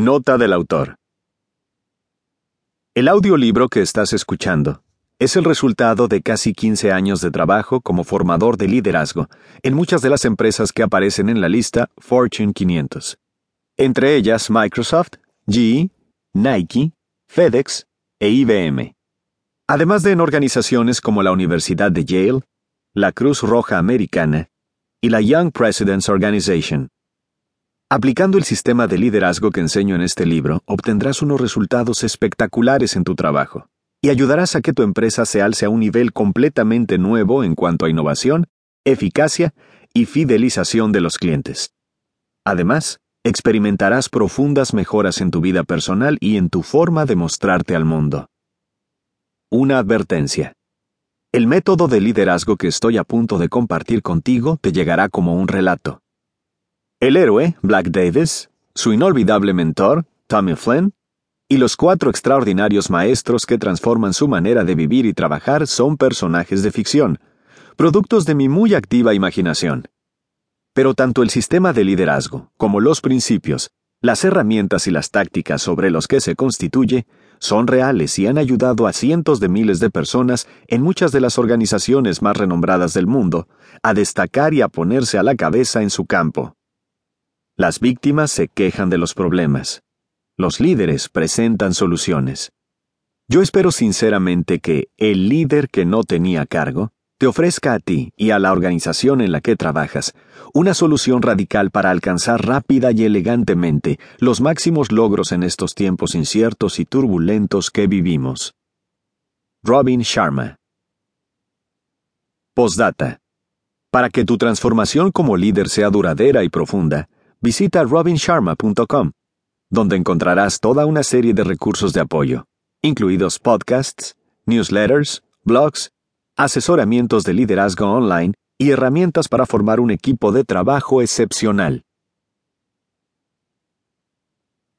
Nota del autor. El audiolibro que estás escuchando es el resultado de casi 15 años de trabajo como formador de liderazgo en muchas de las empresas que aparecen en la lista Fortune 500, entre ellas Microsoft, GE, Nike, FedEx e IBM, además de en organizaciones como la Universidad de Yale, la Cruz Roja Americana y la Young Presidents Organization. Aplicando el sistema de liderazgo que enseño en este libro, obtendrás unos resultados espectaculares en tu trabajo y ayudarás a que tu empresa se alce a un nivel completamente nuevo en cuanto a innovación, eficacia y fidelización de los clientes. Además, experimentarás profundas mejoras en tu vida personal y en tu forma de mostrarte al mundo. Una advertencia. El método de liderazgo que estoy a punto de compartir contigo te llegará como un relato el héroe, Black Davis, su inolvidable mentor, Tommy Flynn, y los cuatro extraordinarios maestros que transforman su manera de vivir y trabajar son personajes de ficción, productos de mi muy activa imaginación. Pero tanto el sistema de liderazgo como los principios, las herramientas y las tácticas sobre los que se constituye son reales y han ayudado a cientos de miles de personas en muchas de las organizaciones más renombradas del mundo a destacar y a ponerse a la cabeza en su campo. Las víctimas se quejan de los problemas. Los líderes presentan soluciones. Yo espero sinceramente que el líder que no tenía cargo te ofrezca a ti y a la organización en la que trabajas una solución radical para alcanzar rápida y elegantemente los máximos logros en estos tiempos inciertos y turbulentos que vivimos. Robin Sharma Postdata. Para que tu transformación como líder sea duradera y profunda, visita robinsharma.com, donde encontrarás toda una serie de recursos de apoyo, incluidos podcasts, newsletters, blogs, asesoramientos de liderazgo online y herramientas para formar un equipo de trabajo excepcional.